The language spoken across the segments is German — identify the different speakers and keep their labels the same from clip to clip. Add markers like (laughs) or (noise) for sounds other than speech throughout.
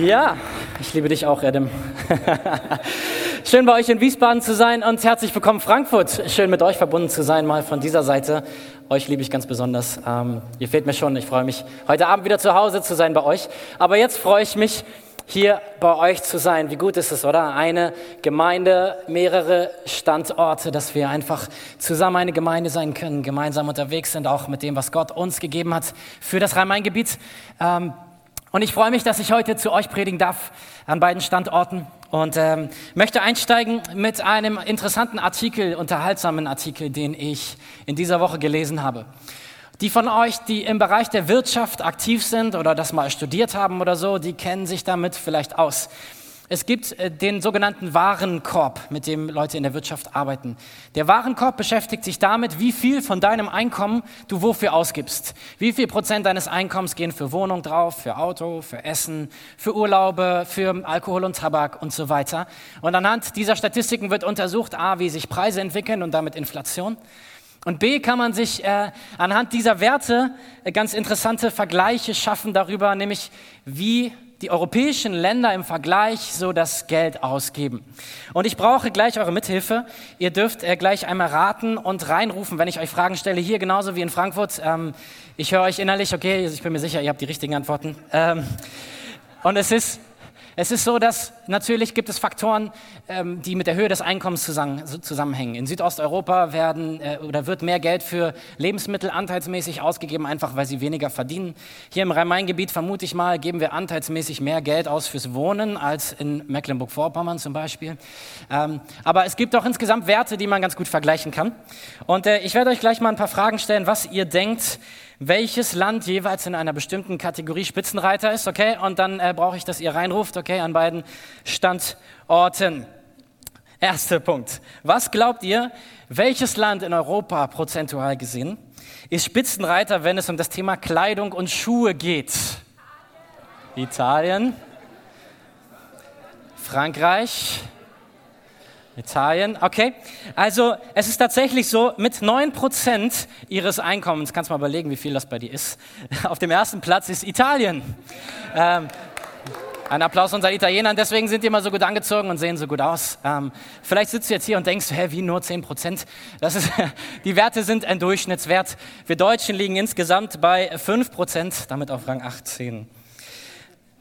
Speaker 1: Ja, ich liebe dich auch, Adam. (laughs) Schön bei euch in Wiesbaden zu sein und herzlich willkommen Frankfurt. Schön mit euch verbunden zu sein, mal von dieser Seite. Euch liebe ich ganz besonders. Ähm, ihr fehlt mir schon. Ich freue mich, heute Abend wieder zu Hause zu sein bei euch. Aber jetzt freue ich mich, hier bei euch zu sein. Wie gut ist es, oder? Eine Gemeinde, mehrere Standorte, dass wir einfach zusammen eine Gemeinde sein können, gemeinsam unterwegs sind, auch mit dem, was Gott uns gegeben hat für das Rhein-Main-Gebiet. Ähm, und ich freue mich, dass ich heute zu euch predigen darf an beiden Standorten und ähm, möchte einsteigen mit einem interessanten Artikel, unterhaltsamen Artikel, den ich in dieser Woche gelesen habe. Die von euch, die im Bereich der Wirtschaft aktiv sind oder das mal studiert haben oder so, die kennen sich damit vielleicht aus. Es gibt äh, den sogenannten Warenkorb, mit dem Leute in der Wirtschaft arbeiten. Der Warenkorb beschäftigt sich damit, wie viel von deinem Einkommen du wofür ausgibst. Wie viel Prozent deines Einkommens gehen für Wohnung drauf, für Auto, für Essen, für Urlaube, für Alkohol und Tabak und so weiter. Und anhand dieser Statistiken wird untersucht, a, wie sich Preise entwickeln und damit Inflation. Und B kann man sich äh, anhand dieser Werte äh, ganz interessante Vergleiche schaffen darüber, nämlich wie die europäischen Länder im Vergleich so das Geld ausgeben. Und ich brauche gleich eure Mithilfe. Ihr dürft äh, gleich einmal raten und reinrufen, wenn ich euch Fragen stelle, hier genauso wie in Frankfurt. Ähm, ich höre euch innerlich, okay, ich bin mir sicher, ihr habt die richtigen Antworten. Ähm, und es ist es ist so, dass natürlich gibt es Faktoren, ähm, die mit der Höhe des Einkommens zusammenhängen. In Südosteuropa werden äh, oder wird mehr Geld für Lebensmittel anteilsmäßig ausgegeben, einfach weil sie weniger verdienen. Hier im Rhein-Main-Gebiet vermute ich mal, geben wir anteilsmäßig mehr Geld aus fürs Wohnen als in Mecklenburg-Vorpommern zum Beispiel. Ähm, aber es gibt auch insgesamt Werte, die man ganz gut vergleichen kann. Und äh, ich werde euch gleich mal ein paar Fragen stellen, was ihr denkt, welches Land jeweils in einer bestimmten Kategorie Spitzenreiter ist, okay? Und dann äh, brauche ich, dass ihr reinruft, okay, an beiden Standorten. Erster Punkt. Was glaubt ihr, welches Land in Europa prozentual gesehen ist Spitzenreiter, wenn es um das Thema Kleidung und Schuhe geht? Italien, Frankreich, Italien, okay. Also es ist tatsächlich so, mit 9% ihres Einkommens, kannst du mal überlegen, wie viel das bei dir ist, (laughs) auf dem ersten Platz ist Italien. Ähm, ein Applaus unseren Italienern, deswegen sind die immer so gut angezogen und sehen so gut aus. Ähm, vielleicht sitzt du jetzt hier und denkst, hä, wie nur 10% Das ist, (laughs) die Werte sind ein Durchschnittswert. Wir Deutschen liegen insgesamt bei 5% damit auf Rang 18.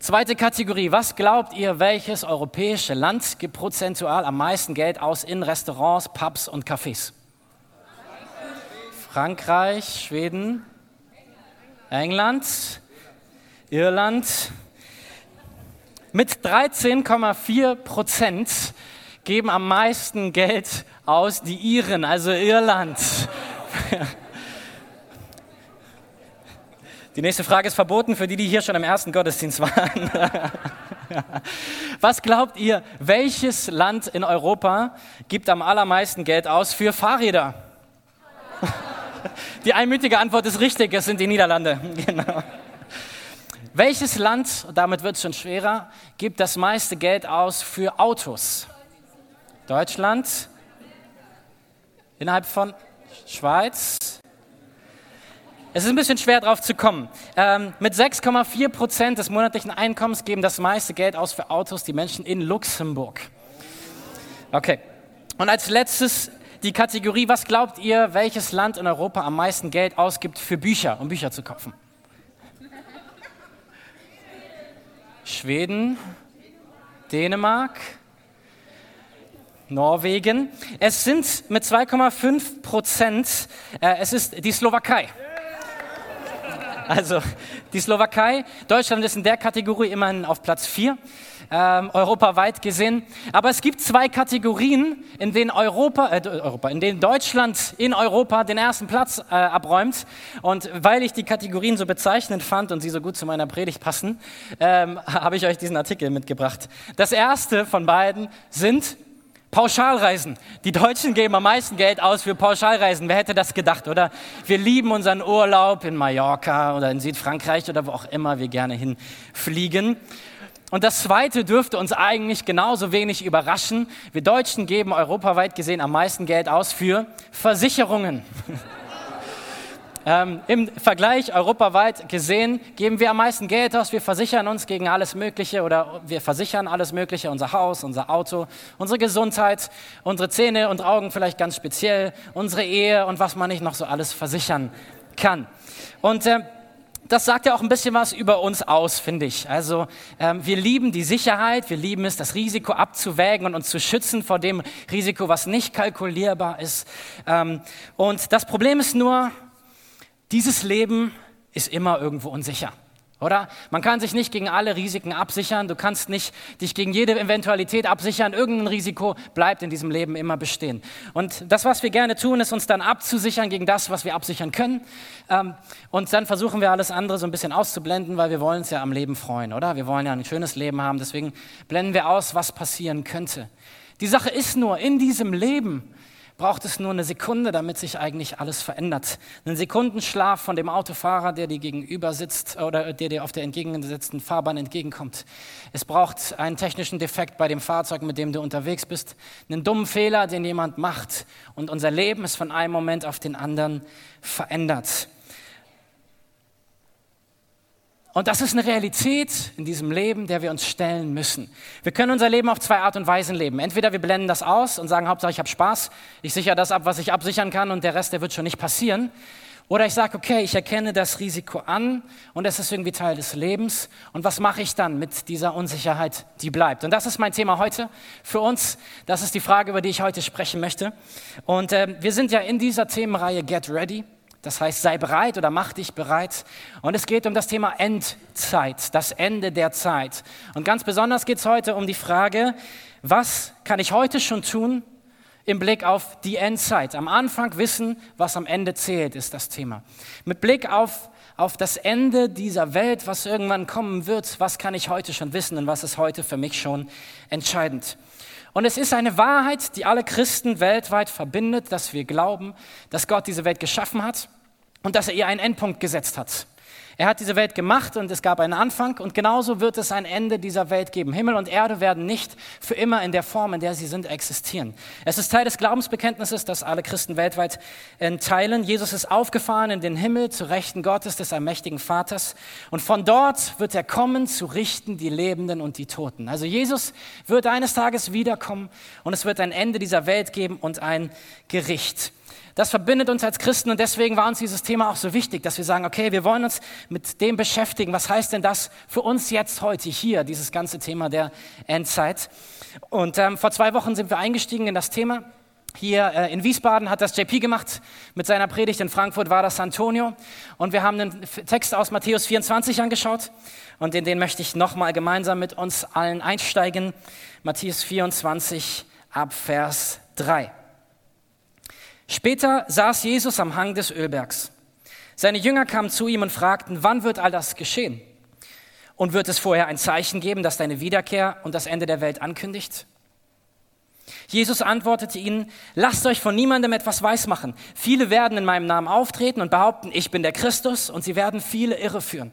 Speaker 1: Zweite Kategorie. Was glaubt ihr, welches europäische Land gibt prozentual am meisten Geld aus in Restaurants, Pubs und Cafés? Frankreich, Schweden, England, Irland. Mit 13,4 Prozent geben am meisten Geld aus die Iren, also Irland. Die nächste Frage ist verboten für die, die hier schon im ersten Gottesdienst waren. Was glaubt ihr, welches Land in Europa gibt am allermeisten Geld aus für Fahrräder? Die einmütige Antwort ist richtig, es sind die Niederlande. Genau. Welches Land, damit wird es schon schwerer, gibt das meiste Geld aus für Autos? Deutschland? Innerhalb von Schweiz? Es ist ein bisschen schwer drauf zu kommen. Ähm, mit 6,4 Prozent des monatlichen Einkommens geben das meiste Geld aus für Autos die Menschen in Luxemburg. Okay. Und als letztes die Kategorie, was glaubt ihr, welches Land in Europa am meisten Geld ausgibt für Bücher, um Bücher zu kaufen? Schweden, Dänemark, Norwegen. Es sind mit 2,5 Prozent, äh, es ist die Slowakei. Also die Slowakei, Deutschland ist in der Kategorie immerhin auf Platz 4, ähm, europaweit gesehen. Aber es gibt zwei Kategorien, in denen, Europa, äh, Europa, in denen Deutschland in Europa den ersten Platz äh, abräumt. Und weil ich die Kategorien so bezeichnend fand und sie so gut zu meiner Predigt passen, ähm, (laughs) habe ich euch diesen Artikel mitgebracht. Das erste von beiden sind Pauschalreisen. Die Deutschen geben am meisten Geld aus für Pauschalreisen. Wer hätte das gedacht, oder? Wir lieben unseren Urlaub in Mallorca oder in Südfrankreich oder wo auch immer wir gerne hinfliegen. Und das Zweite dürfte uns eigentlich genauso wenig überraschen. Wir Deutschen geben europaweit gesehen am meisten Geld aus für Versicherungen. (laughs) Ähm, Im Vergleich europaweit gesehen geben wir am meisten Geld aus. Wir versichern uns gegen alles Mögliche oder wir versichern alles Mögliche, unser Haus, unser Auto, unsere Gesundheit, unsere Zähne und Augen vielleicht ganz speziell, unsere Ehe und was man nicht noch so alles versichern kann. Und äh, das sagt ja auch ein bisschen was über uns aus, finde ich. Also ähm, wir lieben die Sicherheit, wir lieben es, das Risiko abzuwägen und uns zu schützen vor dem Risiko, was nicht kalkulierbar ist. Ähm, und das Problem ist nur, dieses Leben ist immer irgendwo unsicher. Oder? Man kann sich nicht gegen alle Risiken absichern. Du kannst nicht dich gegen jede Eventualität absichern. Irgendein Risiko bleibt in diesem Leben immer bestehen. Und das, was wir gerne tun, ist uns dann abzusichern gegen das, was wir absichern können. Ähm, und dann versuchen wir alles andere so ein bisschen auszublenden, weil wir wollen uns ja am Leben freuen, oder? Wir wollen ja ein schönes Leben haben. Deswegen blenden wir aus, was passieren könnte. Die Sache ist nur, in diesem Leben braucht es nur eine Sekunde, damit sich eigentlich alles verändert. Einen Sekundenschlaf von dem Autofahrer, der dir gegenüber sitzt oder der dir auf der entgegengesetzten Fahrbahn entgegenkommt. Es braucht einen technischen Defekt bei dem Fahrzeug, mit dem du unterwegs bist, einen dummen Fehler, den jemand macht und unser Leben ist von einem Moment auf den anderen verändert. Und das ist eine Realität in diesem Leben, der wir uns stellen müssen. Wir können unser Leben auf zwei Art und Weisen leben. Entweder wir blenden das aus und sagen, Hauptsache ich habe Spaß, ich sichere das ab, was ich absichern kann und der Rest, der wird schon nicht passieren. Oder ich sage, okay, ich erkenne das Risiko an und es ist irgendwie Teil des Lebens. Und was mache ich dann mit dieser Unsicherheit, die bleibt? Und das ist mein Thema heute für uns. Das ist die Frage, über die ich heute sprechen möchte. Und äh, wir sind ja in dieser Themenreihe Get Ready. Das heißt, sei bereit oder mach dich bereit. Und es geht um das Thema Endzeit, das Ende der Zeit. Und ganz besonders geht es heute um die Frage, was kann ich heute schon tun im Blick auf die Endzeit? Am Anfang wissen, was am Ende zählt, ist das Thema. Mit Blick auf, auf das Ende dieser Welt, was irgendwann kommen wird, was kann ich heute schon wissen und was ist heute für mich schon entscheidend? Und es ist eine Wahrheit, die alle Christen weltweit verbindet, dass wir glauben, dass Gott diese Welt geschaffen hat und dass er ihr einen Endpunkt gesetzt hat. Er hat diese Welt gemacht und es gab einen Anfang und genauso wird es ein Ende dieser Welt geben. Himmel und Erde werden nicht für immer in der Form, in der sie sind, existieren. Es ist Teil des Glaubensbekenntnisses, das alle Christen weltweit teilen. Jesus ist aufgefahren in den Himmel zu Rechten Gottes, des allmächtigen Vaters. Und von dort wird er kommen, zu richten die Lebenden und die Toten. Also Jesus wird eines Tages wiederkommen und es wird ein Ende dieser Welt geben und ein Gericht. Das verbindet uns als Christen und deswegen war uns dieses Thema auch so wichtig, dass wir sagen, okay, wir wollen uns mit dem beschäftigen. Was heißt denn das für uns jetzt heute hier, dieses ganze Thema der Endzeit? Und ähm, vor zwei Wochen sind wir eingestiegen in das Thema. Hier äh, in Wiesbaden hat das JP gemacht mit seiner Predigt, in Frankfurt war das Antonio. Und wir haben einen Text aus Matthäus 24 angeschaut und in den möchte ich nochmal gemeinsam mit uns allen einsteigen. Matthäus 24 ab Vers 3. Später saß Jesus am Hang des Ölbergs. Seine Jünger kamen zu ihm und fragten, wann wird all das geschehen? Und wird es vorher ein Zeichen geben, das deine Wiederkehr und das Ende der Welt ankündigt? Jesus antwortete ihnen, lasst euch von niemandem etwas weismachen. Viele werden in meinem Namen auftreten und behaupten, ich bin der Christus und sie werden viele irreführen.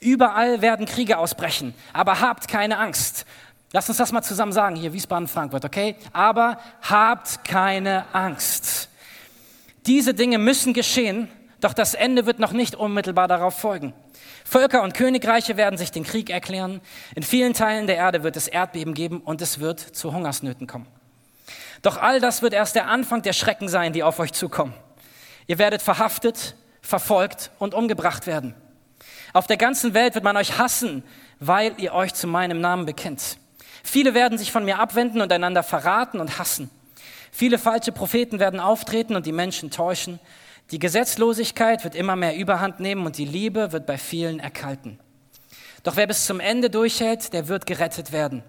Speaker 1: Überall werden Kriege ausbrechen, aber habt keine Angst. Lass uns das mal zusammen sagen, hier Wiesbaden, Frankfurt, okay? Aber habt keine Angst. Diese Dinge müssen geschehen, doch das Ende wird noch nicht unmittelbar darauf folgen. Völker und Königreiche werden sich den Krieg erklären. In vielen Teilen der Erde wird es Erdbeben geben und es wird zu Hungersnöten kommen. Doch all das wird erst der Anfang der Schrecken sein, die auf euch zukommen. Ihr werdet verhaftet, verfolgt und umgebracht werden. Auf der ganzen Welt wird man euch hassen, weil ihr euch zu meinem Namen bekennt. Viele werden sich von mir abwenden und einander verraten und hassen. Viele falsche Propheten werden auftreten und die Menschen täuschen. Die Gesetzlosigkeit wird immer mehr Überhand nehmen und die Liebe wird bei vielen erkalten. Doch wer bis zum Ende durchhält, der wird gerettet werden.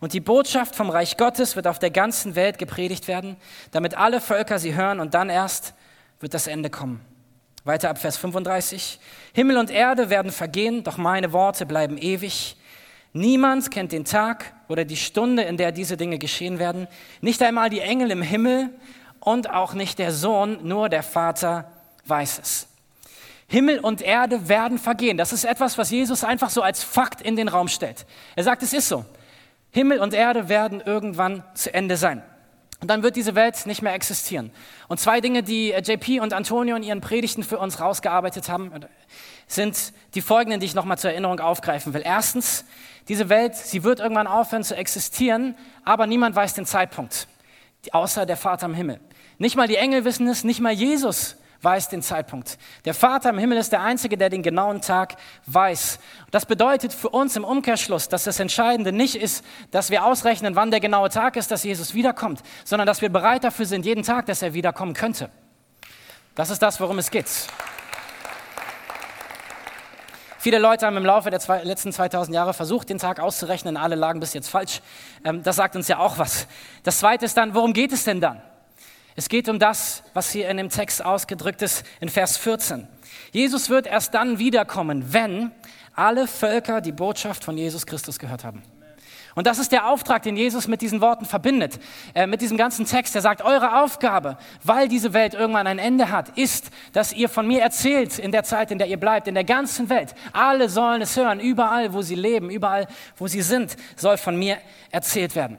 Speaker 1: Und die Botschaft vom Reich Gottes wird auf der ganzen Welt gepredigt werden, damit alle Völker sie hören und dann erst wird das Ende kommen. Weiter ab Vers 35. Himmel und Erde werden vergehen, doch meine Worte bleiben ewig. Niemand kennt den Tag oder die Stunde, in der diese Dinge geschehen werden. Nicht einmal die Engel im Himmel und auch nicht der Sohn, nur der Vater weiß es. Himmel und Erde werden vergehen. Das ist etwas, was Jesus einfach so als Fakt in den Raum stellt. Er sagt, es ist so. Himmel und Erde werden irgendwann zu Ende sein. Und dann wird diese Welt nicht mehr existieren. Und zwei Dinge, die äh, JP und Antonio in ihren Predigten für uns rausgearbeitet haben, sind die folgenden, die ich nochmal zur Erinnerung aufgreifen will. Erstens, diese Welt, sie wird irgendwann aufhören zu existieren, aber niemand weiß den Zeitpunkt, außer der Vater im Himmel. Nicht mal die Engel wissen es, nicht mal Jesus weiß den Zeitpunkt. Der Vater im Himmel ist der Einzige, der den genauen Tag weiß. Das bedeutet für uns im Umkehrschluss, dass das Entscheidende nicht ist, dass wir ausrechnen, wann der genaue Tag ist, dass Jesus wiederkommt, sondern dass wir bereit dafür sind, jeden Tag, dass er wiederkommen könnte. Das ist das, worum es geht. Viele Leute haben im Laufe der zwei, letzten 2000 Jahre versucht, den Tag auszurechnen. Alle lagen bis jetzt falsch. Ähm, das sagt uns ja auch was. Das Zweite ist dann, worum geht es denn dann? Es geht um das, was hier in dem Text ausgedrückt ist in Vers 14. Jesus wird erst dann wiederkommen, wenn alle Völker die Botschaft von Jesus Christus gehört haben. Und das ist der Auftrag, den Jesus mit diesen Worten verbindet, äh, mit diesem ganzen Text. Er sagt, eure Aufgabe, weil diese Welt irgendwann ein Ende hat, ist, dass ihr von mir erzählt in der Zeit, in der ihr bleibt, in der ganzen Welt. Alle sollen es hören, überall, wo sie leben, überall, wo sie sind, soll von mir erzählt werden.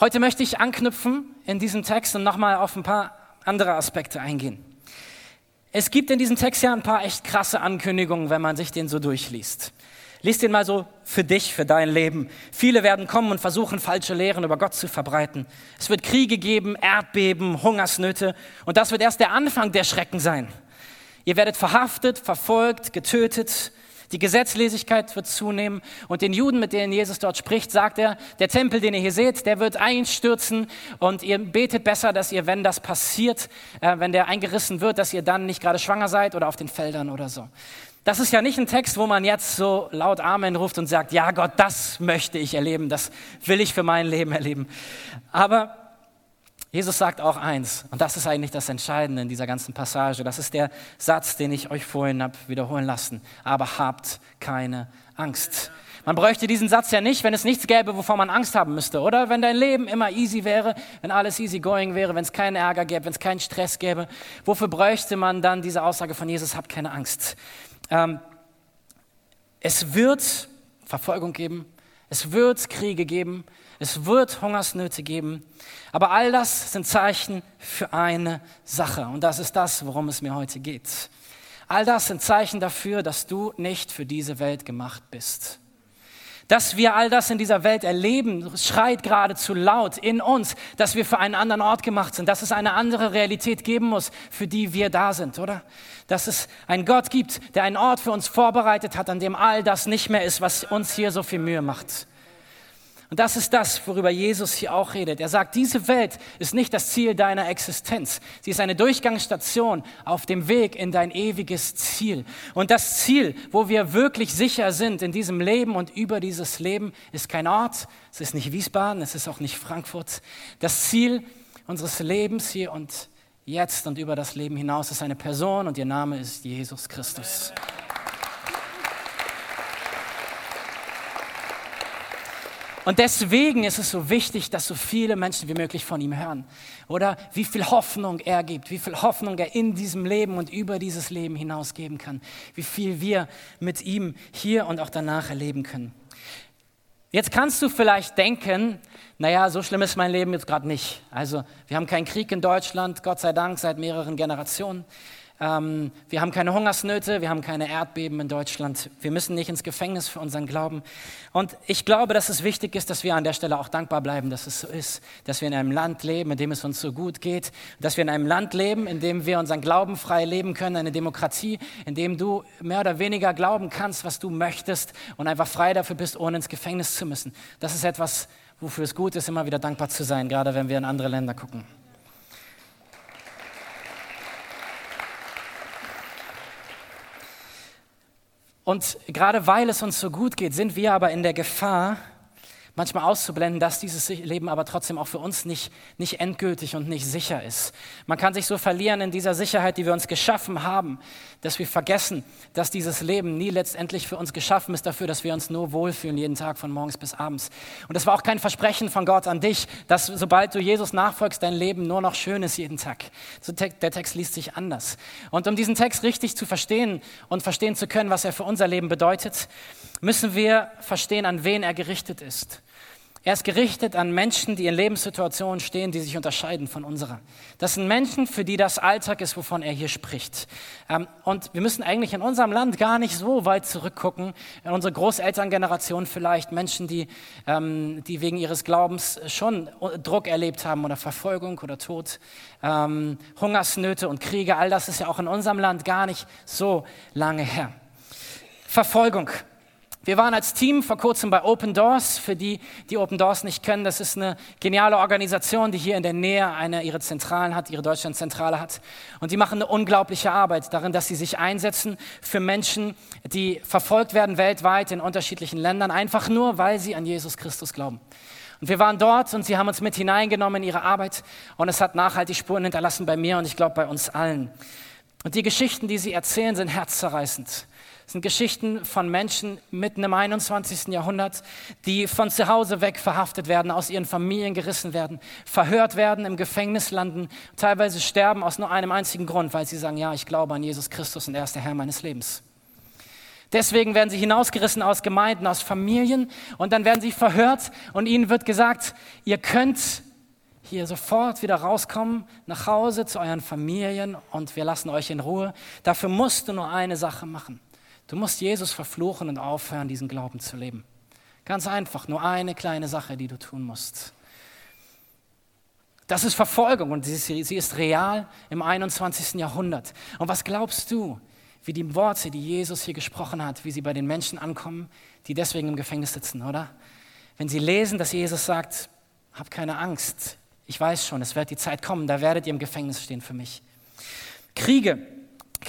Speaker 1: Heute möchte ich anknüpfen in diesem Text und nochmal auf ein paar andere Aspekte eingehen. Es gibt in diesem Text ja ein paar echt krasse Ankündigungen, wenn man sich den so durchliest. Lies den mal so für dich, für dein Leben. Viele werden kommen und versuchen, falsche Lehren über Gott zu verbreiten. Es wird Kriege geben, Erdbeben, Hungersnöte. Und das wird erst der Anfang der Schrecken sein. Ihr werdet verhaftet, verfolgt, getötet. Die Gesetzlosigkeit wird zunehmen und den Juden, mit denen Jesus dort spricht, sagt er, der Tempel, den ihr hier seht, der wird einstürzen und ihr betet besser, dass ihr, wenn das passiert, äh, wenn der eingerissen wird, dass ihr dann nicht gerade schwanger seid oder auf den Feldern oder so. Das ist ja nicht ein Text, wo man jetzt so laut Amen ruft und sagt, ja Gott, das möchte ich erleben, das will ich für mein Leben erleben. Aber Jesus sagt auch eins, und das ist eigentlich das Entscheidende in dieser ganzen Passage. Das ist der Satz, den ich euch vorhin habe wiederholen lassen. Aber habt keine Angst. Man bräuchte diesen Satz ja nicht, wenn es nichts gäbe, wovor man Angst haben müsste, oder? Wenn dein Leben immer easy wäre, wenn alles easy going wäre, wenn es keinen Ärger gäbe, wenn es keinen Stress gäbe. Wofür bräuchte man dann diese Aussage von Jesus, habt keine Angst? Ähm, es wird Verfolgung geben, es wird Kriege geben, es wird Hungersnöte geben, aber all das sind Zeichen für eine Sache und das ist das, worum es mir heute geht. All das sind Zeichen dafür, dass du nicht für diese Welt gemacht bist. Dass wir all das in dieser Welt erleben, schreit geradezu laut in uns, dass wir für einen anderen Ort gemacht sind, dass es eine andere Realität geben muss, für die wir da sind, oder? Dass es einen Gott gibt, der einen Ort für uns vorbereitet hat, an dem all das nicht mehr ist, was uns hier so viel Mühe macht. Und das ist das, worüber Jesus hier auch redet. Er sagt, diese Welt ist nicht das Ziel deiner Existenz. Sie ist eine Durchgangsstation auf dem Weg in dein ewiges Ziel. Und das Ziel, wo wir wirklich sicher sind in diesem Leben und über dieses Leben, ist kein Ort. Es ist nicht Wiesbaden, es ist auch nicht Frankfurt. Das Ziel unseres Lebens hier und jetzt und über das Leben hinaus ist eine Person und ihr Name ist Jesus Christus. Und deswegen ist es so wichtig, dass so viele Menschen wie möglich von ihm hören. Oder wie viel Hoffnung er gibt, wie viel Hoffnung er in diesem Leben und über dieses Leben hinaus geben kann. Wie viel wir mit ihm hier und auch danach erleben können. Jetzt kannst du vielleicht denken, naja, so schlimm ist mein Leben jetzt gerade nicht. Also wir haben keinen Krieg in Deutschland, Gott sei Dank, seit mehreren Generationen. Ähm, wir haben keine Hungersnöte, wir haben keine Erdbeben in Deutschland. Wir müssen nicht ins Gefängnis für unseren Glauben. Und ich glaube, dass es wichtig ist, dass wir an der Stelle auch dankbar bleiben, dass es so ist, dass wir in einem Land leben, in dem es uns so gut geht, dass wir in einem Land leben, in dem wir unseren Glauben frei leben können, eine Demokratie, in dem du mehr oder weniger glauben kannst, was du möchtest und einfach frei dafür bist, ohne ins Gefängnis zu müssen. Das ist etwas, wofür es gut ist, immer wieder dankbar zu sein, gerade wenn wir in andere Länder gucken. Und gerade weil es uns so gut geht, sind wir aber in der Gefahr, manchmal auszublenden, dass dieses Leben aber trotzdem auch für uns nicht, nicht endgültig und nicht sicher ist. Man kann sich so verlieren in dieser Sicherheit, die wir uns geschaffen haben, dass wir vergessen, dass dieses Leben nie letztendlich für uns geschaffen ist dafür, dass wir uns nur wohlfühlen jeden Tag von morgens bis abends. Und das war auch kein Versprechen von Gott an dich, dass sobald du Jesus nachfolgst, dein Leben nur noch schön ist jeden Tag. Der Text liest sich anders. Und um diesen Text richtig zu verstehen und verstehen zu können, was er für unser Leben bedeutet, müssen wir verstehen, an wen er gerichtet ist. Er ist gerichtet an Menschen, die in Lebenssituationen stehen, die sich unterscheiden von unserer. Das sind Menschen, für die das Alltag ist, wovon er hier spricht. Ähm, und wir müssen eigentlich in unserem Land gar nicht so weit zurückgucken. In unsere Großelterngeneration vielleicht Menschen, die, ähm, die wegen ihres Glaubens schon Druck erlebt haben oder Verfolgung oder Tod, ähm, Hungersnöte und Kriege. All das ist ja auch in unserem Land gar nicht so lange her. Verfolgung. Wir waren als Team vor kurzem bei Open Doors. Für die, die Open Doors nicht kennen, das ist eine geniale Organisation, die hier in der Nähe eine ihre Zentralen hat, ihre Deutschlandzentrale hat. Und die machen eine unglaubliche Arbeit darin, dass sie sich einsetzen für Menschen, die verfolgt werden weltweit in unterschiedlichen Ländern, einfach nur, weil sie an Jesus Christus glauben. Und wir waren dort und sie haben uns mit hineingenommen in ihre Arbeit und es hat nachhaltig Spuren hinterlassen bei mir und ich glaube bei uns allen. Und die Geschichten, die sie erzählen, sind herzzerreißend. Das sind Geschichten von Menschen mitten im 21. Jahrhundert, die von zu Hause weg verhaftet werden, aus ihren Familien gerissen werden, verhört werden, im Gefängnis landen, teilweise sterben aus nur einem einzigen Grund, weil sie sagen, ja, ich glaube an Jesus Christus und er ist der Herr meines Lebens. Deswegen werden sie hinausgerissen aus Gemeinden, aus Familien und dann werden sie verhört und ihnen wird gesagt, ihr könnt hier sofort wieder rauskommen, nach Hause zu euren Familien und wir lassen euch in Ruhe. Dafür musst du nur eine Sache machen. Du musst Jesus verfluchen und aufhören, diesen Glauben zu leben. Ganz einfach, nur eine kleine Sache, die du tun musst. Das ist Verfolgung und sie ist real im 21. Jahrhundert. Und was glaubst du, wie die Worte, die Jesus hier gesprochen hat, wie sie bei den Menschen ankommen, die deswegen im Gefängnis sitzen, oder? Wenn sie lesen, dass Jesus sagt, hab keine Angst, ich weiß schon, es wird die Zeit kommen, da werdet ihr im Gefängnis stehen für mich. Kriege,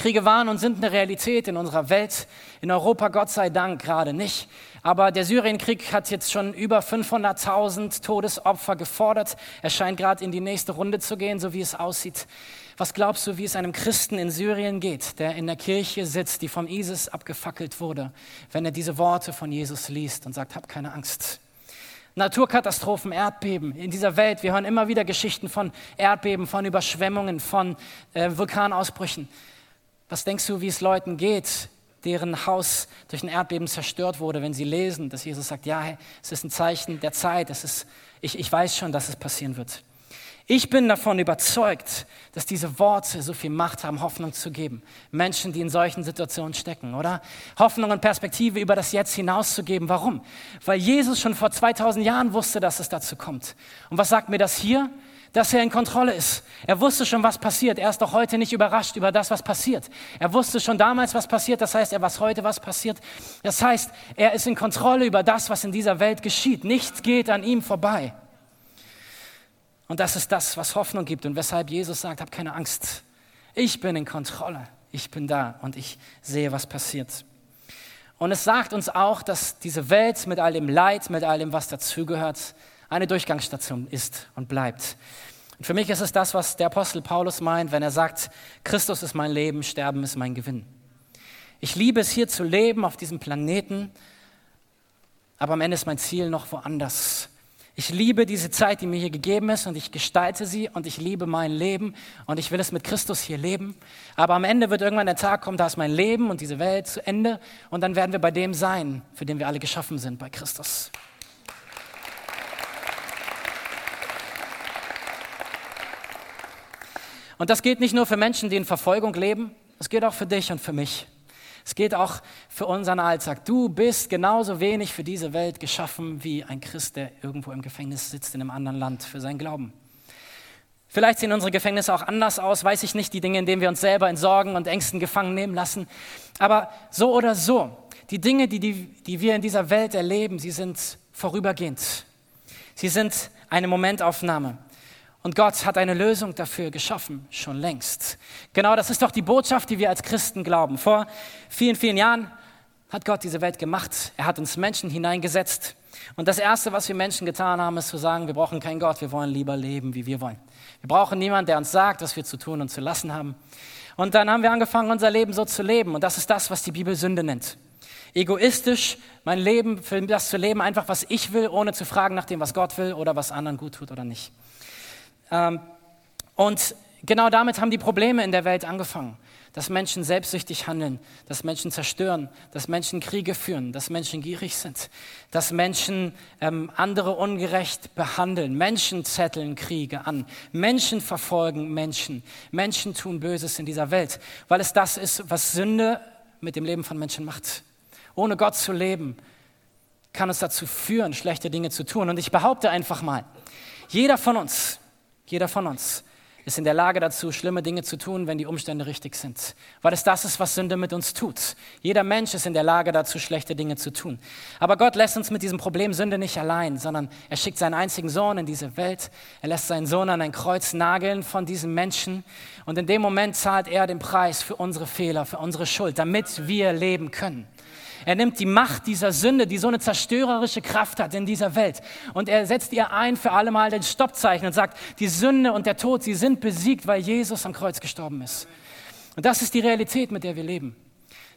Speaker 1: Kriege waren und sind eine Realität in unserer Welt, in Europa Gott sei Dank gerade nicht. Aber der Syrienkrieg hat jetzt schon über 500.000 Todesopfer gefordert. Er scheint gerade in die nächste Runde zu gehen, so wie es aussieht. Was glaubst du, wie es einem Christen in Syrien geht, der in der Kirche sitzt, die vom ISIS abgefackelt wurde, wenn er diese Worte von Jesus liest und sagt, hab keine Angst. Naturkatastrophen, Erdbeben in dieser Welt. Wir hören immer wieder Geschichten von Erdbeben, von Überschwemmungen, von äh, Vulkanausbrüchen. Was denkst du, wie es Leuten geht, deren Haus durch ein Erdbeben zerstört wurde, wenn sie lesen, dass Jesus sagt, ja, es ist ein Zeichen der Zeit, es ist, ich, ich weiß schon, dass es passieren wird. Ich bin davon überzeugt, dass diese Worte so viel Macht haben, Hoffnung zu geben. Menschen, die in solchen Situationen stecken, oder? Hoffnung und Perspektive über das Jetzt hinauszugeben. Warum? Weil Jesus schon vor 2000 Jahren wusste, dass es dazu kommt. Und was sagt mir das hier? Dass er in Kontrolle ist. Er wusste schon, was passiert. Er ist doch heute nicht überrascht über das, was passiert. Er wusste schon damals, was passiert. Das heißt, er weiß heute, was passiert. Das heißt, er ist in Kontrolle über das, was in dieser Welt geschieht. Nichts geht an ihm vorbei. Und das ist das, was Hoffnung gibt und weshalb Jesus sagt, hab keine Angst. Ich bin in Kontrolle. Ich bin da und ich sehe, was passiert. Und es sagt uns auch, dass diese Welt mit all dem Leid, mit all dem, was dazugehört, eine Durchgangsstation ist und bleibt. Und für mich ist es das, was der Apostel Paulus meint, wenn er sagt, Christus ist mein Leben, Sterben ist mein Gewinn. Ich liebe es hier zu leben auf diesem Planeten, aber am Ende ist mein Ziel noch woanders. Ich liebe diese Zeit, die mir hier gegeben ist und ich gestalte sie und ich liebe mein Leben und ich will es mit Christus hier leben. Aber am Ende wird irgendwann der Tag kommen, da ist mein Leben und diese Welt zu Ende und dann werden wir bei dem sein, für den wir alle geschaffen sind, bei Christus. Und das geht nicht nur für Menschen, die in Verfolgung leben, es geht auch für dich und für mich. Es geht auch für unseren Alltag. Du bist genauso wenig für diese Welt geschaffen wie ein Christ, der irgendwo im Gefängnis sitzt in einem anderen Land für seinen Glauben. Vielleicht sehen unsere Gefängnisse auch anders aus, weiß ich nicht, die Dinge, in denen wir uns selber in Sorgen und Ängsten gefangen nehmen lassen. Aber so oder so, die Dinge, die, die, die wir in dieser Welt erleben, sie sind vorübergehend. Sie sind eine Momentaufnahme. Und Gott hat eine Lösung dafür geschaffen, schon längst. Genau das ist doch die Botschaft, die wir als Christen glauben. Vor vielen, vielen Jahren hat Gott diese Welt gemacht. Er hat uns Menschen hineingesetzt. Und das Erste, was wir Menschen getan haben, ist zu sagen, wir brauchen keinen Gott, wir wollen lieber leben, wie wir wollen. Wir brauchen niemanden, der uns sagt, was wir zu tun und zu lassen haben. Und dann haben wir angefangen, unser Leben so zu leben. Und das ist das, was die Bibel Sünde nennt. Egoistisch mein Leben, für das zu leben, einfach was ich will, ohne zu fragen nach dem, was Gott will oder was anderen gut tut oder nicht. Ähm, und genau damit haben die Probleme in der Welt angefangen. dass Menschen selbstsüchtig handeln, dass Menschen zerstören, dass Menschen Kriege führen, dass Menschen gierig sind, dass Menschen ähm, andere ungerecht behandeln, Menschen zetteln Kriege an, Menschen verfolgen Menschen, Menschen tun Böses in dieser Welt, weil es das ist, was Sünde mit dem Leben von Menschen macht. Ohne Gott zu leben, kann es dazu führen, schlechte Dinge zu tun. Und ich behaupte einfach mal, jeder von uns, jeder von uns ist in der Lage dazu, schlimme Dinge zu tun, wenn die Umstände richtig sind. Weil es das ist, was Sünde mit uns tut. Jeder Mensch ist in der Lage dazu, schlechte Dinge zu tun. Aber Gott lässt uns mit diesem Problem Sünde nicht allein, sondern er schickt seinen einzigen Sohn in diese Welt. Er lässt seinen Sohn an ein Kreuz nageln von diesem Menschen. Und in dem Moment zahlt er den Preis für unsere Fehler, für unsere Schuld, damit wir leben können. Er nimmt die Macht dieser Sünde, die so eine zerstörerische Kraft hat in dieser Welt, und er setzt ihr ein für alle Mal den Stoppzeichen und sagt, die Sünde und der Tod, sie sind besiegt, weil Jesus am Kreuz gestorben ist. Und das ist die Realität, mit der wir leben.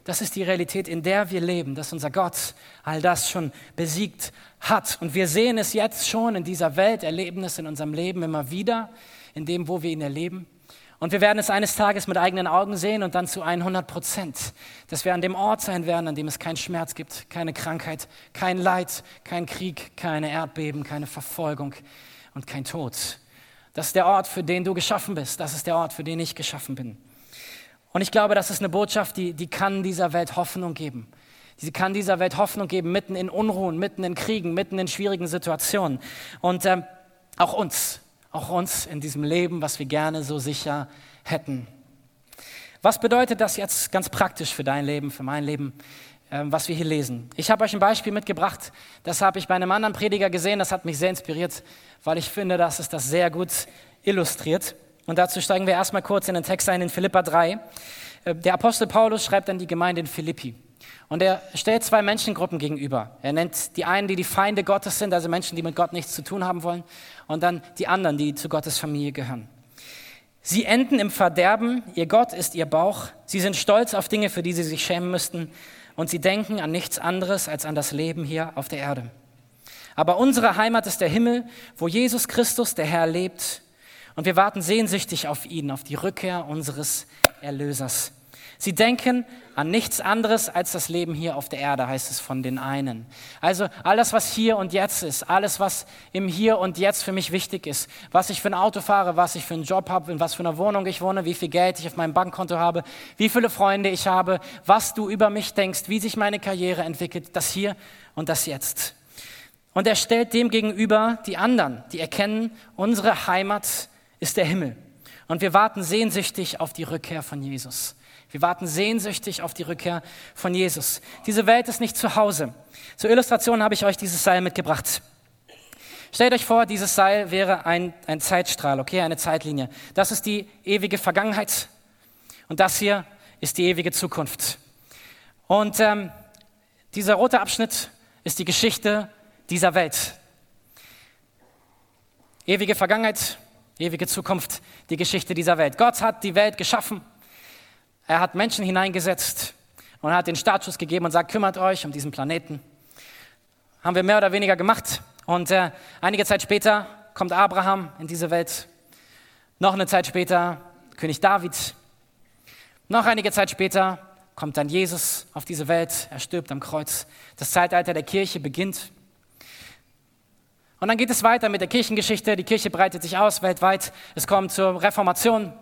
Speaker 1: Das ist die Realität, in der wir leben, dass unser Gott all das schon besiegt hat. Und wir sehen es jetzt schon in dieser Welt, erleben es in unserem Leben immer wieder, in dem, wo wir ihn erleben. Und wir werden es eines Tages mit eigenen Augen sehen und dann zu 100 Prozent, dass wir an dem Ort sein werden, an dem es keinen Schmerz gibt, keine Krankheit, kein Leid, kein Krieg, keine Erdbeben, keine Verfolgung und kein Tod. Das ist der Ort, für den du geschaffen bist. Das ist der Ort, für den ich geschaffen bin. Und ich glaube, das ist eine Botschaft, die, die kann dieser Welt Hoffnung geben. Sie kann dieser Welt Hoffnung geben, mitten in Unruhen, mitten in Kriegen, mitten in schwierigen Situationen. Und äh, auch uns, auch uns in diesem Leben, was wir gerne so sicher hätten. Was bedeutet das jetzt ganz praktisch für dein Leben, für mein Leben, ähm, was wir hier lesen? Ich habe euch ein Beispiel mitgebracht, das habe ich bei einem anderen Prediger gesehen, das hat mich sehr inspiriert, weil ich finde, dass es das sehr gut illustriert. Und dazu steigen wir erstmal kurz in den Text ein, in Philippa 3. Äh, der Apostel Paulus schreibt an die Gemeinde in Philippi. Und er stellt zwei Menschengruppen gegenüber. Er nennt die einen, die die Feinde Gottes sind, also Menschen, die mit Gott nichts zu tun haben wollen, und dann die anderen, die zu Gottes Familie gehören. Sie enden im Verderben, ihr Gott ist ihr Bauch, sie sind stolz auf Dinge, für die sie sich schämen müssten, und sie denken an nichts anderes als an das Leben hier auf der Erde. Aber unsere Heimat ist der Himmel, wo Jesus Christus, der Herr, lebt, und wir warten sehnsüchtig auf ihn, auf die Rückkehr unseres Erlösers. Sie denken an nichts anderes als das Leben hier auf der Erde, heißt es von den einen. Also alles, was hier und jetzt ist, alles, was im Hier und Jetzt für mich wichtig ist, was ich für ein Auto fahre, was ich für einen Job habe, in was für einer Wohnung ich wohne, wie viel Geld ich auf meinem Bankkonto habe, wie viele Freunde ich habe, was du über mich denkst, wie sich meine Karriere entwickelt, das hier und das jetzt. Und er stellt dem gegenüber die anderen, die erkennen, unsere Heimat ist der Himmel. Und wir warten sehnsüchtig auf die Rückkehr von Jesus. Wir warten sehnsüchtig auf die Rückkehr von Jesus. Diese Welt ist nicht zu Hause. Zur Illustration habe ich euch dieses Seil mitgebracht. Stellt euch vor, dieses Seil wäre ein, ein Zeitstrahl, okay, eine Zeitlinie. Das ist die ewige Vergangenheit und das hier ist die ewige Zukunft. Und ähm, dieser rote Abschnitt ist die Geschichte dieser Welt. Ewige Vergangenheit, ewige Zukunft, die Geschichte dieser Welt. Gott hat die Welt geschaffen er hat Menschen hineingesetzt und hat den Startschuss gegeben und sagt, kümmert euch um diesen Planeten. Haben wir mehr oder weniger gemacht. Und äh, einige Zeit später kommt Abraham in diese Welt. Noch eine Zeit später König David. Noch einige Zeit später kommt dann Jesus auf diese Welt. Er stirbt am Kreuz. Das Zeitalter der Kirche beginnt. Und dann geht es weiter mit der Kirchengeschichte. Die Kirche breitet sich aus weltweit. Es kommt zur Reformation.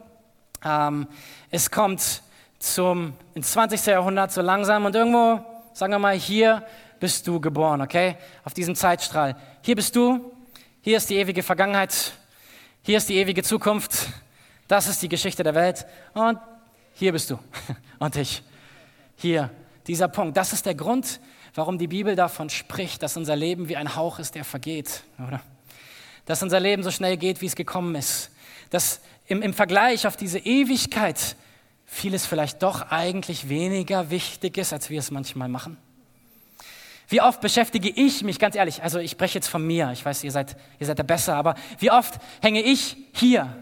Speaker 1: Ähm, es kommt zum, ins 20. Jahrhundert so langsam und irgendwo, sagen wir mal, hier bist du geboren, okay? Auf diesem Zeitstrahl. Hier bist du, hier ist die ewige Vergangenheit, hier ist die ewige Zukunft, das ist die Geschichte der Welt und hier bist du (laughs) und ich. Hier, dieser Punkt. Das ist der Grund, warum die Bibel davon spricht, dass unser Leben wie ein Hauch ist, der vergeht, oder? Dass unser Leben so schnell geht, wie es gekommen ist. Dass im, im Vergleich auf diese Ewigkeit vieles vielleicht doch eigentlich weniger wichtig ist, als wir es manchmal machen? Wie oft beschäftige ich mich, ganz ehrlich, also ich spreche jetzt von mir, ich weiß, ihr seid, ihr seid da besser, aber wie oft hänge ich hier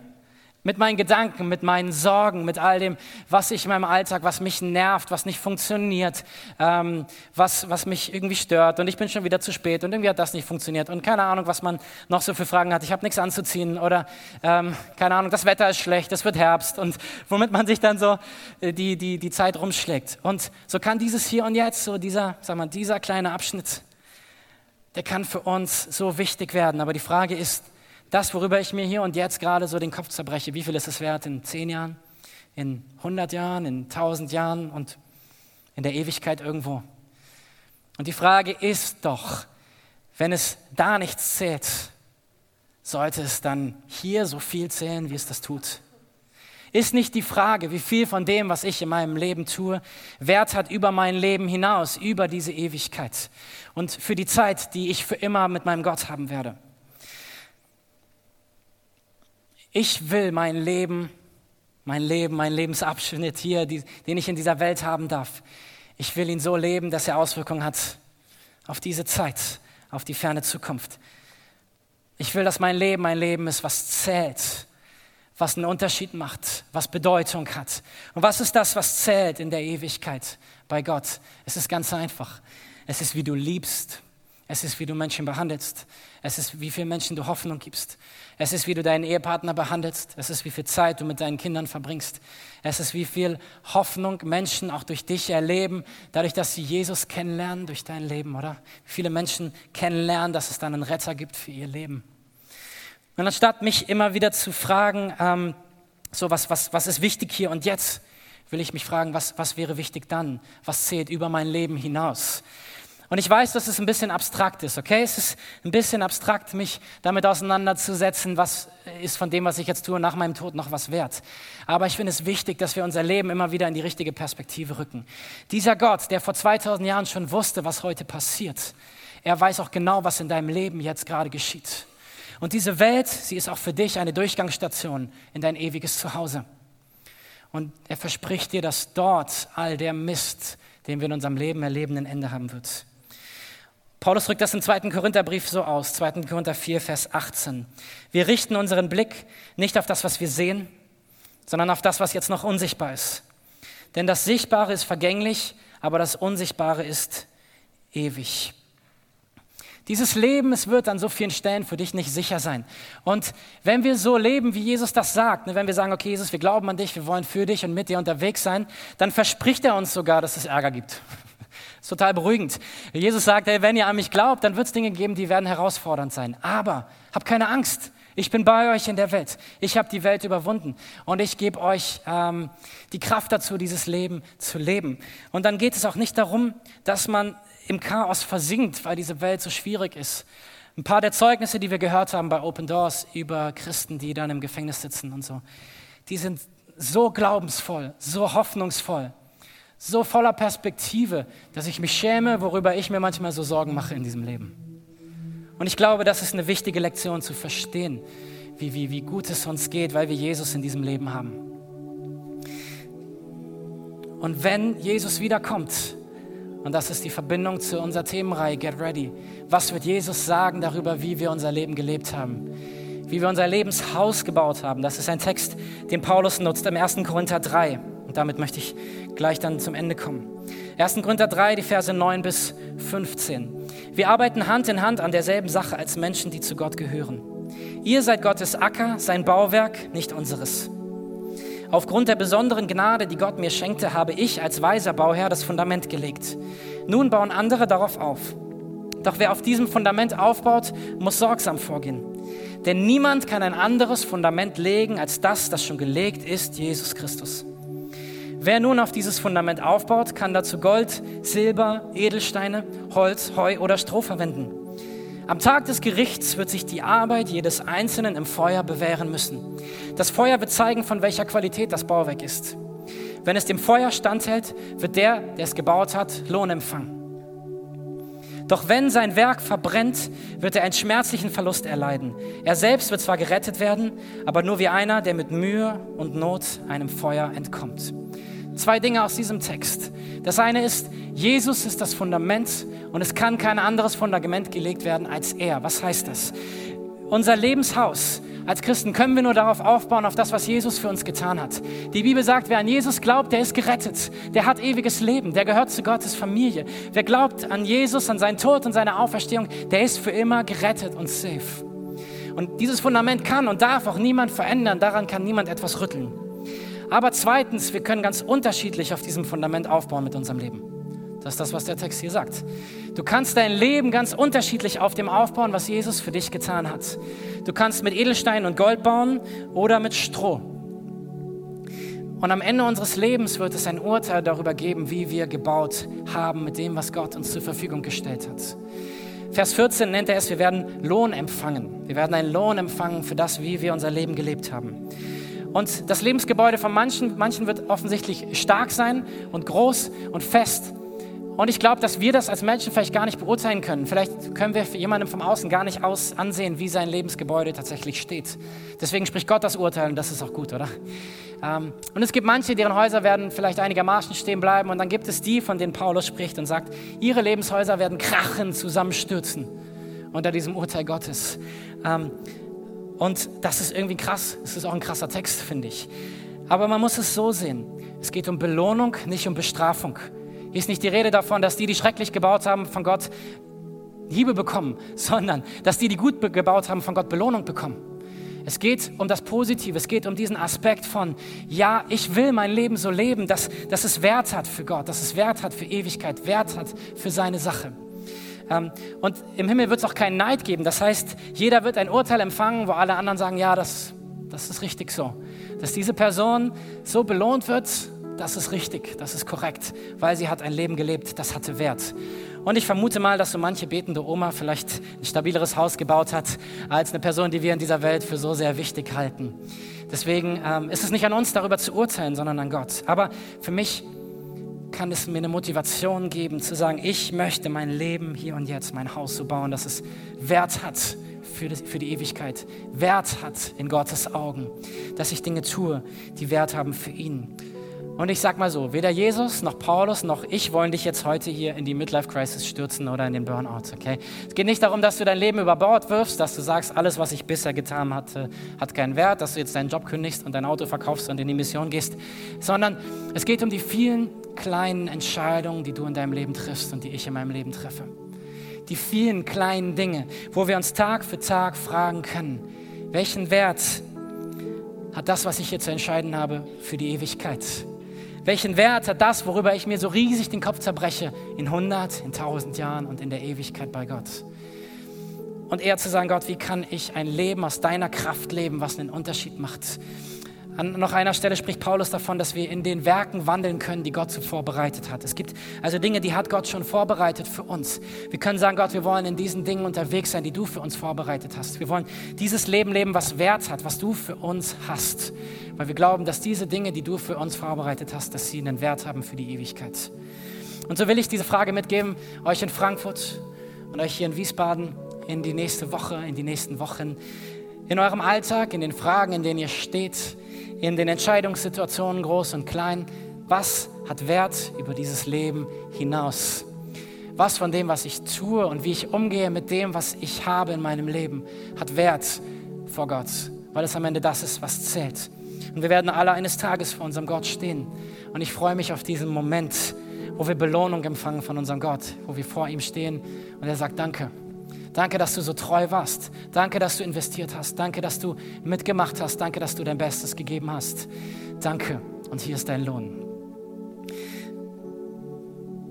Speaker 1: mit meinen Gedanken, mit meinen Sorgen, mit all dem, was ich in meinem Alltag, was mich nervt, was nicht funktioniert, ähm, was, was mich irgendwie stört und ich bin schon wieder zu spät und irgendwie hat das nicht funktioniert und keine Ahnung, was man noch so für Fragen hat. Ich habe nichts anzuziehen oder ähm, keine Ahnung, das Wetter ist schlecht, es wird Herbst und (laughs) womit man sich dann so äh, die, die, die Zeit rumschlägt. Und so kann dieses Hier und Jetzt, so dieser, sag mal, dieser kleine Abschnitt, der kann für uns so wichtig werden. Aber die Frage ist, das, worüber ich mir hier und jetzt gerade so den Kopf zerbreche, wie viel ist es wert in zehn Jahren, in 100 Jahren, in 1000 Jahren und in der Ewigkeit irgendwo? Und die Frage ist doch, wenn es da nichts zählt, sollte es dann hier so viel zählen, wie es das tut? Ist nicht die Frage, wie viel von dem, was ich in meinem Leben tue, Wert hat über mein Leben hinaus, über diese Ewigkeit und für die Zeit, die ich für immer mit meinem Gott haben werde? Ich will mein Leben, mein Leben, mein Lebensabschnitt hier, die, den ich in dieser Welt haben darf, ich will ihn so leben, dass er Auswirkungen hat auf diese Zeit, auf die ferne Zukunft. Ich will, dass mein Leben ein Leben ist, was zählt, was einen Unterschied macht, was Bedeutung hat. Und was ist das, was zählt in der Ewigkeit bei Gott? Es ist ganz einfach. Es ist, wie du liebst. Es ist, wie du Menschen behandelst. Es ist, wie viel Menschen du Hoffnung gibst. Es ist, wie du deinen Ehepartner behandelst. Es ist, wie viel Zeit du mit deinen Kindern verbringst. Es ist, wie viel Hoffnung Menschen auch durch dich erleben, dadurch, dass sie Jesus kennenlernen durch dein Leben, oder? Wie viele Menschen kennenlernen, dass es dann einen Retter gibt für ihr Leben. Und anstatt mich immer wieder zu fragen, ähm, so was, was, was ist wichtig hier und jetzt, will ich mich fragen, was, was wäre wichtig dann? Was zählt über mein Leben hinaus? Und ich weiß, dass es ein bisschen abstrakt ist, okay? Es ist ein bisschen abstrakt, mich damit auseinanderzusetzen, was ist von dem, was ich jetzt tue, nach meinem Tod noch was wert. Aber ich finde es wichtig, dass wir unser Leben immer wieder in die richtige Perspektive rücken. Dieser Gott, der vor 2000 Jahren schon wusste, was heute passiert, er weiß auch genau, was in deinem Leben jetzt gerade geschieht. Und diese Welt, sie ist auch für dich eine Durchgangsstation in dein ewiges Zuhause. Und er verspricht dir, dass dort all der Mist, den wir in unserem Leben erleben, ein Ende haben wird. Paulus drückt das im zweiten Korintherbrief so aus, 2. Korinther 4, Vers 18. Wir richten unseren Blick nicht auf das, was wir sehen, sondern auf das, was jetzt noch unsichtbar ist. Denn das Sichtbare ist vergänglich, aber das Unsichtbare ist ewig. Dieses Leben, es wird an so vielen Stellen für dich nicht sicher sein. Und wenn wir so leben, wie Jesus das sagt, ne, wenn wir sagen, okay, Jesus, wir glauben an dich, wir wollen für dich und mit dir unterwegs sein, dann verspricht er uns sogar, dass es Ärger gibt. Ist total beruhigend. Jesus sagt, hey, wenn ihr an mich glaubt, dann wird es Dinge geben, die werden herausfordernd sein. Aber habt keine Angst. Ich bin bei euch in der Welt. Ich habe die Welt überwunden und ich gebe euch ähm, die Kraft dazu, dieses Leben zu leben. Und dann geht es auch nicht darum, dass man im Chaos versinkt, weil diese Welt so schwierig ist. Ein paar der Zeugnisse, die wir gehört haben bei Open Doors über Christen, die dann im Gefängnis sitzen und so, die sind so glaubensvoll, so hoffnungsvoll so voller Perspektive, dass ich mich schäme, worüber ich mir manchmal so Sorgen mache in diesem Leben. Und ich glaube, das ist eine wichtige Lektion zu verstehen, wie, wie, wie gut es uns geht, weil wir Jesus in diesem Leben haben. Und wenn Jesus wiederkommt, und das ist die Verbindung zu unserer Themenreihe Get Ready, was wird Jesus sagen darüber, wie wir unser Leben gelebt haben? Wie wir unser Lebenshaus gebaut haben. Das ist ein Text, den Paulus nutzt im 1. Korinther 3. Und damit möchte ich gleich dann zum Ende kommen. 1. Korinther 3, die Verse 9 bis 15. Wir arbeiten Hand in Hand an derselben Sache als Menschen, die zu Gott gehören. Ihr seid Gottes Acker, sein Bauwerk, nicht unseres. Aufgrund der besonderen Gnade, die Gott mir schenkte, habe ich als weiser Bauherr das Fundament gelegt. Nun bauen andere darauf auf. Doch wer auf diesem Fundament aufbaut, muss sorgsam vorgehen. Denn niemand kann ein anderes Fundament legen als das, das schon gelegt ist, Jesus Christus. Wer nun auf dieses Fundament aufbaut, kann dazu Gold, Silber, Edelsteine, Holz, Heu oder Stroh verwenden. Am Tag des Gerichts wird sich die Arbeit jedes Einzelnen im Feuer bewähren müssen. Das Feuer wird zeigen, von welcher Qualität das Bauwerk ist. Wenn es dem Feuer standhält, wird der, der es gebaut hat, Lohn empfangen. Doch wenn sein Werk verbrennt, wird er einen schmerzlichen Verlust erleiden. Er selbst wird zwar gerettet werden, aber nur wie einer, der mit Mühe und Not einem Feuer entkommt. Zwei Dinge aus diesem Text. Das eine ist, Jesus ist das Fundament und es kann kein anderes Fundament gelegt werden als er. Was heißt das? Unser Lebenshaus als Christen können wir nur darauf aufbauen, auf das, was Jesus für uns getan hat. Die Bibel sagt, wer an Jesus glaubt, der ist gerettet. Der hat ewiges Leben. Der gehört zu Gottes Familie. Wer glaubt an Jesus, an seinen Tod und seine Auferstehung, der ist für immer gerettet und safe. Und dieses Fundament kann und darf auch niemand verändern. Daran kann niemand etwas rütteln. Aber zweitens, wir können ganz unterschiedlich auf diesem Fundament aufbauen mit unserem Leben. Das ist das, was der Text hier sagt. Du kannst dein Leben ganz unterschiedlich auf dem aufbauen, was Jesus für dich getan hat. Du kannst mit Edelstein und Gold bauen oder mit Stroh. Und am Ende unseres Lebens wird es ein Urteil darüber geben, wie wir gebaut haben mit dem, was Gott uns zur Verfügung gestellt hat. Vers 14 nennt er es, wir werden Lohn empfangen. Wir werden einen Lohn empfangen für das, wie wir unser Leben gelebt haben. Und das Lebensgebäude von manchen, manchen wird offensichtlich stark sein und groß und fest. Und ich glaube, dass wir das als Menschen vielleicht gar nicht beurteilen können. Vielleicht können wir für jemanden vom Außen gar nicht aus ansehen, wie sein Lebensgebäude tatsächlich steht. Deswegen spricht Gott das Urteil und das ist auch gut, oder? Ähm, und es gibt manche, deren Häuser werden vielleicht einigermaßen stehen bleiben. Und dann gibt es die, von denen Paulus spricht und sagt, ihre Lebenshäuser werden krachen, zusammenstürzen unter diesem Urteil Gottes. Ähm, und das ist irgendwie krass. Es ist auch ein krasser Text, finde ich. Aber man muss es so sehen. Es geht um Belohnung, nicht um Bestrafung. Hier ist nicht die Rede davon, dass die, die schrecklich gebaut haben, von Gott Hiebe bekommen, (laughs) sondern dass die, die gut gebaut haben, von Gott Belohnung bekommen. Es geht um das Positive, es geht um diesen Aspekt von, ja, ich will mein Leben so leben, dass, dass es Wert hat für Gott, dass es Wert hat für Ewigkeit, Wert hat für seine Sache. Ähm, und im Himmel wird es auch keinen Neid geben. Das heißt, jeder wird ein Urteil empfangen, wo alle anderen sagen, ja, das, das ist richtig so. Dass diese Person so belohnt wird, das ist richtig, das ist korrekt, weil sie hat ein Leben gelebt, das hatte Wert. Und ich vermute mal, dass so manche betende Oma vielleicht ein stabileres Haus gebaut hat, als eine Person, die wir in dieser Welt für so sehr wichtig halten. Deswegen ähm, ist es nicht an uns, darüber zu urteilen, sondern an Gott. Aber für mich kann es mir eine Motivation geben, zu sagen, ich möchte mein Leben hier und jetzt, mein Haus so bauen, dass es Wert hat für die, für die Ewigkeit, Wert hat in Gottes Augen, dass ich Dinge tue, die Wert haben für ihn. Und ich sag mal so, weder Jesus noch Paulus noch ich wollen dich jetzt heute hier in die Midlife Crisis stürzen oder in den Burnout, okay? Es geht nicht darum, dass du dein Leben über Bord wirfst, dass du sagst, alles, was ich bisher getan hatte, hat keinen Wert, dass du jetzt deinen Job kündigst und dein Auto verkaufst und in die Mission gehst, sondern es geht um die vielen kleinen Entscheidungen, die du in deinem Leben triffst und die ich in meinem Leben treffe. Die vielen kleinen Dinge, wo wir uns Tag für Tag fragen können, welchen Wert hat das, was ich hier zu entscheiden habe, für die Ewigkeit? Welchen Wert hat das, worüber ich mir so riesig den Kopf zerbreche, in 100, in 1000 Jahren und in der Ewigkeit bei Gott? Und eher zu sagen, Gott, wie kann ich ein Leben aus deiner Kraft leben, was einen Unterschied macht? An noch einer Stelle spricht Paulus davon, dass wir in den Werken wandeln können, die Gott zuvor bereitet hat. Es gibt also Dinge, die hat Gott schon vorbereitet für uns. Wir können sagen, Gott, wir wollen in diesen Dingen unterwegs sein, die du für uns vorbereitet hast. Wir wollen dieses Leben leben, was Wert hat, was du für uns hast. Weil wir glauben, dass diese Dinge, die du für uns vorbereitet hast, dass sie einen Wert haben für die Ewigkeit. Und so will ich diese Frage mitgeben, euch in Frankfurt und euch hier in Wiesbaden in die nächste Woche, in die nächsten Wochen, in eurem Alltag, in den Fragen, in denen ihr steht in den Entscheidungssituationen, groß und klein, was hat Wert über dieses Leben hinaus? Was von dem, was ich tue und wie ich umgehe mit dem, was ich habe in meinem Leben, hat Wert vor Gott, weil es am Ende das ist, was zählt. Und wir werden alle eines Tages vor unserem Gott stehen. Und ich freue mich auf diesen Moment, wo wir Belohnung empfangen von unserem Gott, wo wir vor ihm stehen und er sagt, danke. Danke, dass du so treu warst. Danke, dass du investiert hast. Danke, dass du mitgemacht hast. Danke, dass du dein Bestes gegeben hast. Danke. Und hier ist dein Lohn.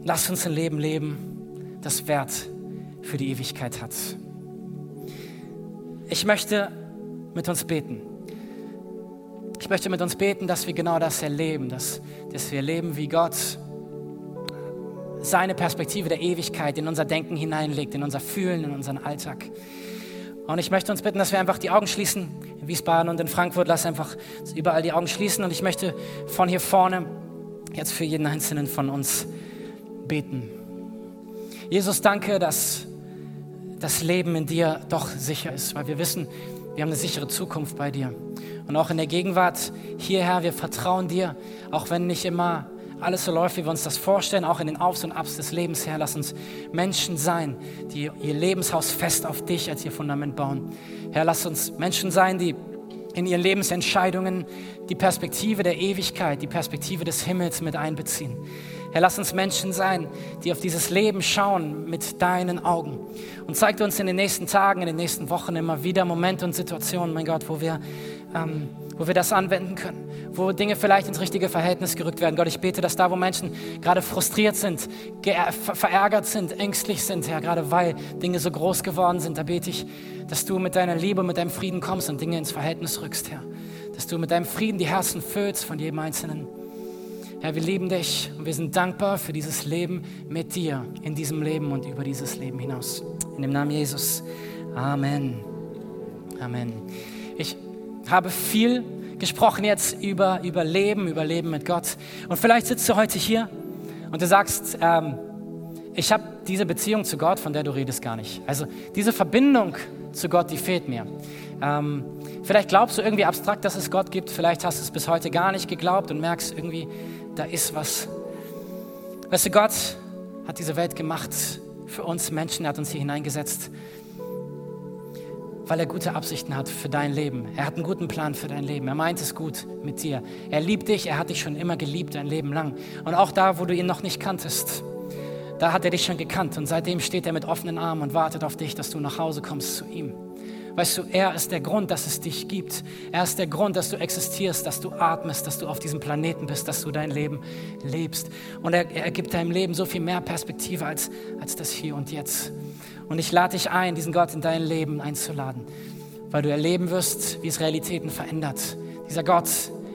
Speaker 1: Lass uns ein Leben leben, das Wert für die Ewigkeit hat. Ich möchte mit uns beten. Ich möchte mit uns beten, dass wir genau das erleben, dass, dass wir leben wie Gott seine Perspektive der Ewigkeit in unser Denken hineinlegt, in unser Fühlen, in unseren Alltag. Und ich möchte uns bitten, dass wir einfach die Augen schließen. In Wiesbaden und in Frankfurt, lass einfach überall die Augen schließen. Und ich möchte von hier vorne jetzt für jeden Einzelnen von uns beten. Jesus, danke, dass das Leben in dir doch sicher ist, weil wir wissen, wir haben eine sichere Zukunft bei dir. Und auch in der Gegenwart hierher, wir vertrauen dir, auch wenn nicht immer alles so läuft, wie wir uns das vorstellen, auch in den Aufs und Abs des Lebens, Herr, lass uns Menschen sein, die ihr Lebenshaus fest auf dich als ihr Fundament bauen. Herr, lass uns Menschen sein, die in ihren Lebensentscheidungen die Perspektive der Ewigkeit, die Perspektive des Himmels mit einbeziehen. Herr, lass uns Menschen sein, die auf dieses Leben schauen mit deinen Augen. Und zeig uns in den nächsten Tagen, in den nächsten Wochen immer wieder Momente und Situationen, mein Gott, wo wir, ähm, wo wir das anwenden können, wo Dinge vielleicht ins richtige Verhältnis gerückt werden. Gott, ich bete, dass da, wo Menschen gerade frustriert sind, verärgert sind, ängstlich sind, Herr, gerade weil Dinge so groß geworden sind, da bete ich, dass du mit deiner Liebe, mit deinem Frieden kommst und Dinge ins Verhältnis rückst, Herr. Dass du mit deinem Frieden die Herzen füllst von jedem Einzelnen. Herr, wir lieben dich und wir sind dankbar für dieses Leben mit dir, in diesem Leben und über dieses Leben hinaus. In dem Namen Jesus. Amen. Amen. Ich habe viel gesprochen jetzt über, über Leben, über Leben mit Gott. Und vielleicht sitzt du heute hier und du sagst, ähm, ich habe diese Beziehung zu Gott, von der du redest, gar nicht. Also diese Verbindung zu Gott, die fehlt mir. Ähm, vielleicht glaubst du irgendwie abstrakt, dass es Gott gibt. Vielleicht hast du es bis heute gar nicht geglaubt und merkst irgendwie, da ist was. Weißt du, Gott hat diese Welt gemacht für uns Menschen, er hat uns hier hineingesetzt, weil er gute Absichten hat für dein Leben. Er hat einen guten Plan für dein Leben. Er meint es gut mit dir. Er liebt dich, er hat dich schon immer geliebt, dein Leben lang. Und auch da, wo du ihn noch nicht kanntest, da hat er dich schon gekannt. Und seitdem steht er mit offenen Armen und wartet auf dich, dass du nach Hause kommst zu ihm. Weißt du, er ist der Grund, dass es dich gibt. Er ist der Grund, dass du existierst, dass du atmest, dass du auf diesem Planeten bist, dass du dein Leben lebst. Und er, er gibt deinem Leben so viel mehr Perspektive als, als das Hier und Jetzt. Und ich lade dich ein, diesen Gott in dein Leben einzuladen, weil du erleben wirst, wie es Realitäten verändert. Dieser Gott,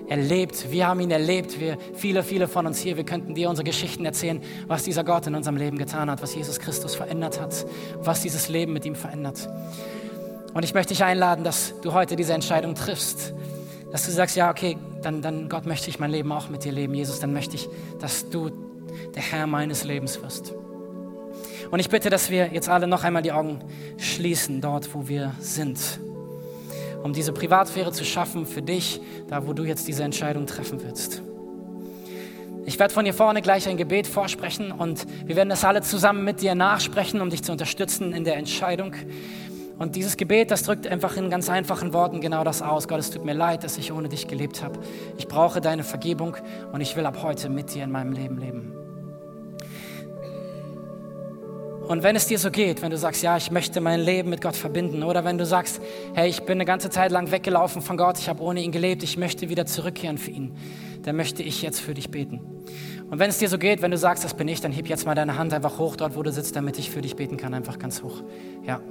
Speaker 1: er lebt, wir haben ihn erlebt, wir, viele, viele von uns hier, wir könnten dir unsere Geschichten erzählen, was dieser Gott in unserem Leben getan hat, was Jesus Christus verändert hat, was dieses Leben mit ihm verändert. Und ich möchte dich einladen, dass du heute diese Entscheidung triffst. Dass du sagst, ja, okay, dann, dann Gott möchte ich mein Leben auch mit dir leben. Jesus, dann möchte ich, dass du der Herr meines Lebens wirst. Und ich bitte, dass wir jetzt alle noch einmal die Augen schließen, dort, wo wir sind. Um diese Privatsphäre zu schaffen für dich, da wo du jetzt diese Entscheidung treffen willst. Ich werde von hier vorne gleich ein Gebet vorsprechen und wir werden das alle zusammen mit dir nachsprechen, um dich zu unterstützen in der Entscheidung. Und dieses Gebet, das drückt einfach in ganz einfachen Worten genau das aus. Gott, es tut mir leid, dass ich ohne dich gelebt habe. Ich brauche deine Vergebung und ich will ab heute mit dir in meinem Leben leben. Und wenn es dir so geht, wenn du sagst, ja, ich möchte mein Leben mit Gott verbinden, oder wenn du sagst, hey, ich bin eine ganze Zeit lang weggelaufen von Gott, ich habe ohne ihn gelebt, ich möchte wieder zurückkehren für ihn, dann möchte ich jetzt für dich beten. Und wenn es dir so geht, wenn du sagst, das bin ich, dann heb jetzt mal deine Hand einfach hoch dort, wo du sitzt, damit ich für dich beten kann, einfach ganz hoch. Ja,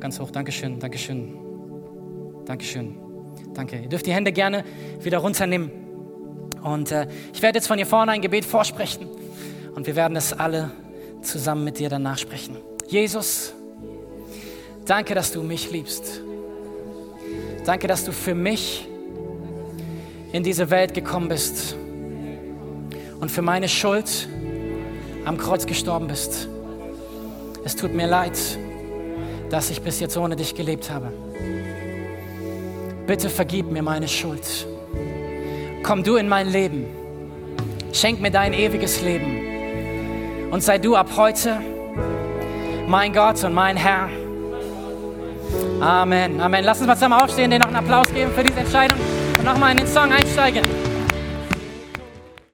Speaker 1: ganz hoch. Dankeschön, Dankeschön. Dankeschön. Danke. Ihr dürft die Hände gerne wieder runternehmen. Und äh, ich werde jetzt von hier vorne ein Gebet vorsprechen. Und wir werden es alle zusammen mit dir danach sprechen. Jesus, danke, dass du mich liebst. Danke, dass du für mich in diese Welt gekommen bist und für meine Schuld am Kreuz gestorben bist. Es tut mir leid, dass ich bis jetzt ohne dich gelebt habe. Bitte vergib mir meine Schuld. Komm du in mein Leben. Schenk mir dein ewiges Leben. Und sei du ab heute mein Gott und mein Herr. Amen. Amen. Lass uns mal zusammen aufstehen, dir noch einen Applaus geben für diese Entscheidung und nochmal in den Song einsteigen.